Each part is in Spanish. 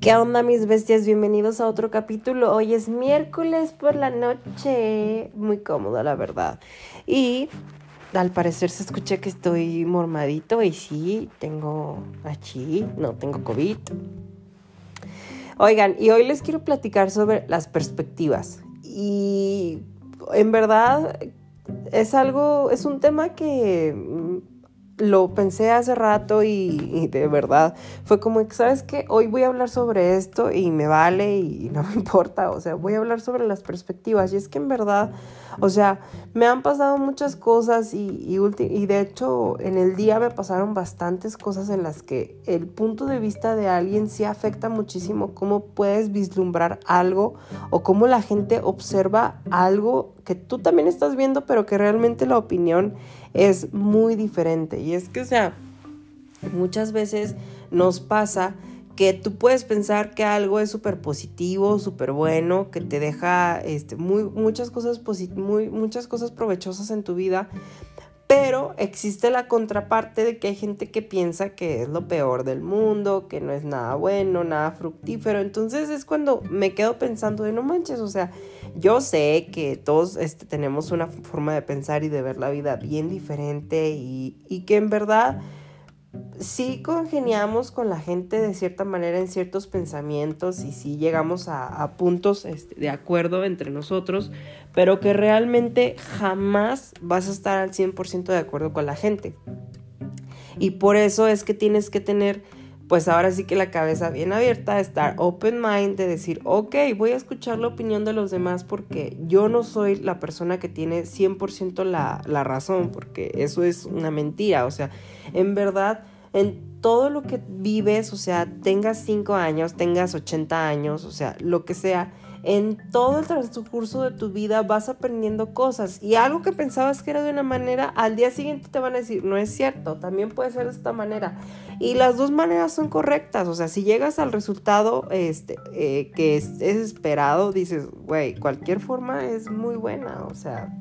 ¿Qué onda mis bestias? Bienvenidos a otro capítulo. Hoy es miércoles por la noche. Muy cómodo, la verdad. Y al parecer se escucha que estoy mormadito y sí, tengo aquí, no tengo COVID. Oigan, y hoy les quiero platicar sobre las perspectivas. Y en verdad es algo, es un tema que lo pensé hace rato y, de verdad fue como ¿sabes qué? Hoy voy a hablar sobre esto y me vale y no me importa, o sea, voy a hablar sobre las perspectivas y es que en verdad, o sea, me han pasado muchas cosas y, y, y de hecho en el día me pasaron bastantes cosas en las que el punto de vista de alguien sí afecta muchísimo cómo puedes vislumbrar algo o cómo la gente observa algo que tú también estás viendo, pero que realmente la opinión es muy diferente. Y es que, o sea, muchas veces nos pasa que tú puedes pensar que algo es súper positivo, súper bueno, que te deja este, muy, muchas, cosas muy, muchas cosas provechosas en tu vida, pero existe la contraparte de que hay gente que piensa que es lo peor del mundo, que no es nada bueno, nada fructífero. Entonces es cuando me quedo pensando de no manches, o sea, yo sé que todos este, tenemos una forma de pensar y de ver la vida bien diferente y, que en verdad sí congeniamos con la gente de cierta manera en ciertos pensamientos y sí llegamos a, puntos este, de acuerdo entre nosotros, pero que realmente jamás vas a estar al 100% de acuerdo con la gente. Y por eso es que tienes que tener pues ahora sí que la cabeza bien abierta, estar open mind, de decir, ok, voy a escuchar la opinión de los demás porque yo no soy la persona que tiene 100% la, la razón, porque eso es una mentira, o sea, en verdad, en todo lo que vives, o sea, tengas 5 años, tengas 80 años, o sea, lo que sea, en todo el transcurso de tu vida vas aprendiendo cosas y algo que pensabas que era de una manera, al día siguiente te van a decir, no es cierto, también puede ser de esta manera. Y las dos maneras son correctas, o sea, si llegas al resultado este, eh, que es, esperado, dices, güey, cualquier forma es muy buena, o sea,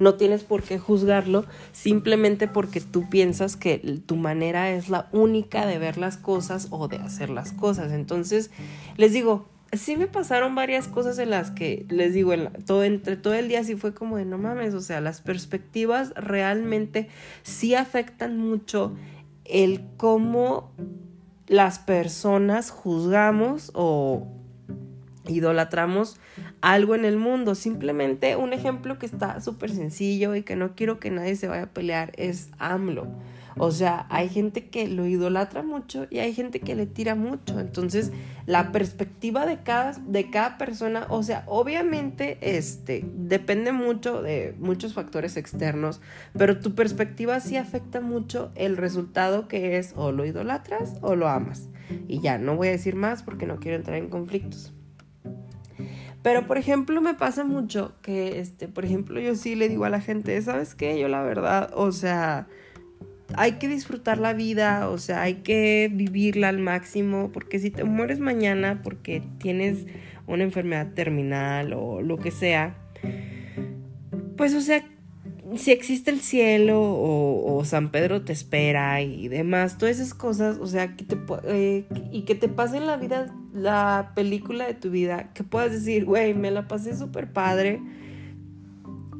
no tienes por qué juzgarlo simplemente porque tú piensas que tu manera es la única de ver las cosas o de hacer las cosas. Entonces, les digo, sí me pasaron varias cosas en las que les digo, todo, entre todo el día sí fue como de no mames, o sea, las perspectivas realmente sí afectan mucho el cómo las personas juzgamos o idolatramos algo en el mundo. Simplemente un ejemplo que está súper sencillo y que no quiero que nadie se vaya a pelear es AMLO. O sea, hay gente que lo idolatra mucho y hay gente que le tira mucho. Entonces, la perspectiva de cada, de cada persona, o sea, obviamente, este, depende mucho de muchos factores externos, pero tu perspectiva sí afecta mucho el resultado que es o lo idolatras o lo amas. Y ya, no voy a decir más porque no quiero entrar en conflictos. Pero, por ejemplo, me pasa mucho que, este, por ejemplo, yo sí le digo a la gente, ¿sabes qué? Yo la verdad, o sea, hay que disfrutar la vida, o sea, hay que vivirla al máximo, porque si te mueres mañana porque tienes una enfermedad terminal o lo que sea, pues o sea, si existe el cielo o, San Pedro te espera y demás, todas esas cosas, o sea, que te, eh, y que te pase en la vida la película de tu vida, que puedas decir, güey, me la pasé súper padre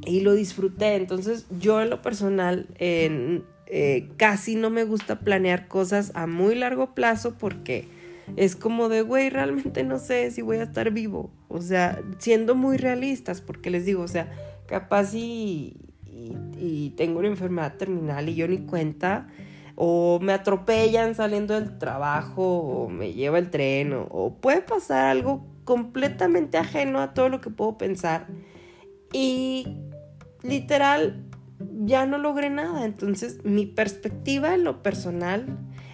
y lo disfruté. Entonces yo en lo personal, eh, casi no me gusta planear cosas a muy largo plazo porque es como de, güey, realmente no sé si voy a estar vivo. O sea, siendo muy realistas, porque les digo, o sea, capaz y, tengo una enfermedad terminal y yo ni cuenta, o me atropellan saliendo del trabajo, o me lleva el tren, o puede pasar algo completamente ajeno a todo lo que puedo pensar. Y literal, ya no logré nada. Entonces, mi perspectiva en lo personal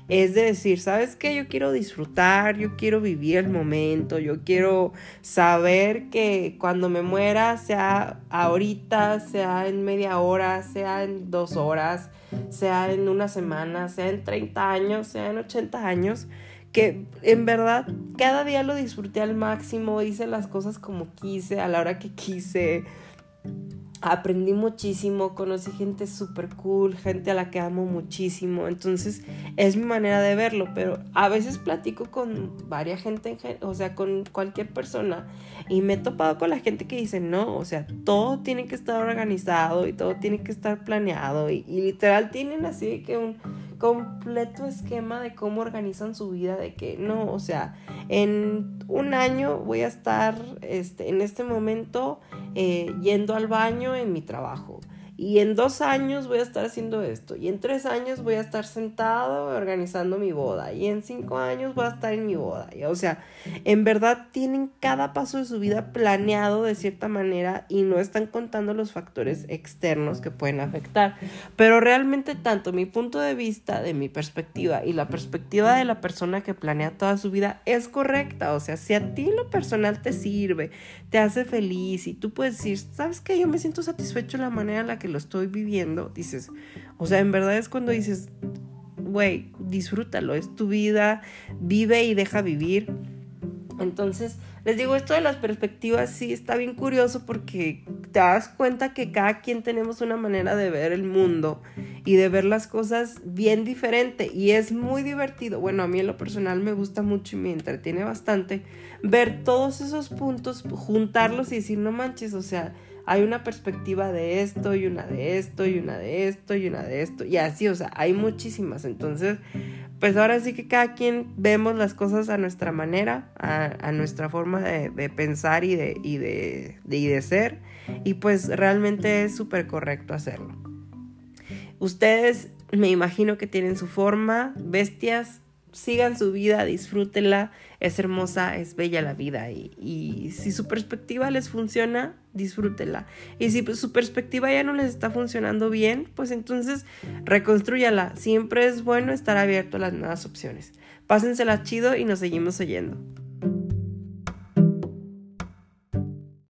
es de decir, ¿sabes qué? Yo quiero disfrutar, yo quiero vivir el momento, yo quiero saber que cuando me muera, sea ahorita, sea en media hora, sea en dos horas, sea en una semana, sea en 30 años, sea en 80 años, que en verdad cada día lo disfruté al máximo, hice las cosas como quise, a la hora que quise aprendí muchísimo, conocí gente súper cool, gente a la que amo muchísimo, entonces es mi manera de verlo, pero a veces platico con varias gente, o sea, con cualquier persona y me he topado con la gente que dice, no, o sea, todo tiene que estar organizado y todo tiene que estar planeado y, y literal tienen así que un completo esquema de cómo organizan su vida, de que no, o sea, en un año voy a estar este, en este momento eh, yendo al baño en mi trabajo y en dos años voy a estar haciendo esto, y en tres años voy a estar sentado organizando mi boda, y en cinco años voy a estar en mi boda. o sea, en verdad tienen cada paso de su vida planeado de cierta manera y no están contando los factores externos que pueden afectar. Pero realmente tanto mi punto de vista, de mi perspectiva y la perspectiva de la persona que planea toda su vida es correcta. O sea, si a ti lo personal te sirve, te hace feliz y tú puedes decir, ¿sabes qué? Yo me siento satisfecho de la manera en la que lo estoy viviendo, dices, o sea, en verdad es cuando dices, güey, disfrútalo, es tu vida, vive y deja vivir. Entonces, les digo, esto de las perspectivas sí está bien curioso porque te das cuenta que cada quien tenemos una manera de ver el mundo y de ver las cosas bien diferente y es muy divertido. Bueno, a mí en lo personal me gusta mucho y me entretiene bastante ver todos esos puntos, juntarlos y decir, no manches, o sea, hay una perspectiva de esto y una de esto y una de esto y una de esto y así, o sea, hay muchísimas. Entonces, pues ahora sí que cada quien vemos las cosas a nuestra manera, a, nuestra forma de, pensar y de, y de, y de ser y pues realmente es súper correcto hacerlo. Ustedes me imagino que tienen su forma, bestias, sigan su vida, disfrútenla, es hermosa, es bella la vida y, si su perspectiva les funciona, disfrútenla. Y si su perspectiva ya no les está funcionando bien, pues entonces reconstruyala. Siempre es bueno estar abierto a las nuevas opciones. Pásensela chido y nos seguimos oyendo.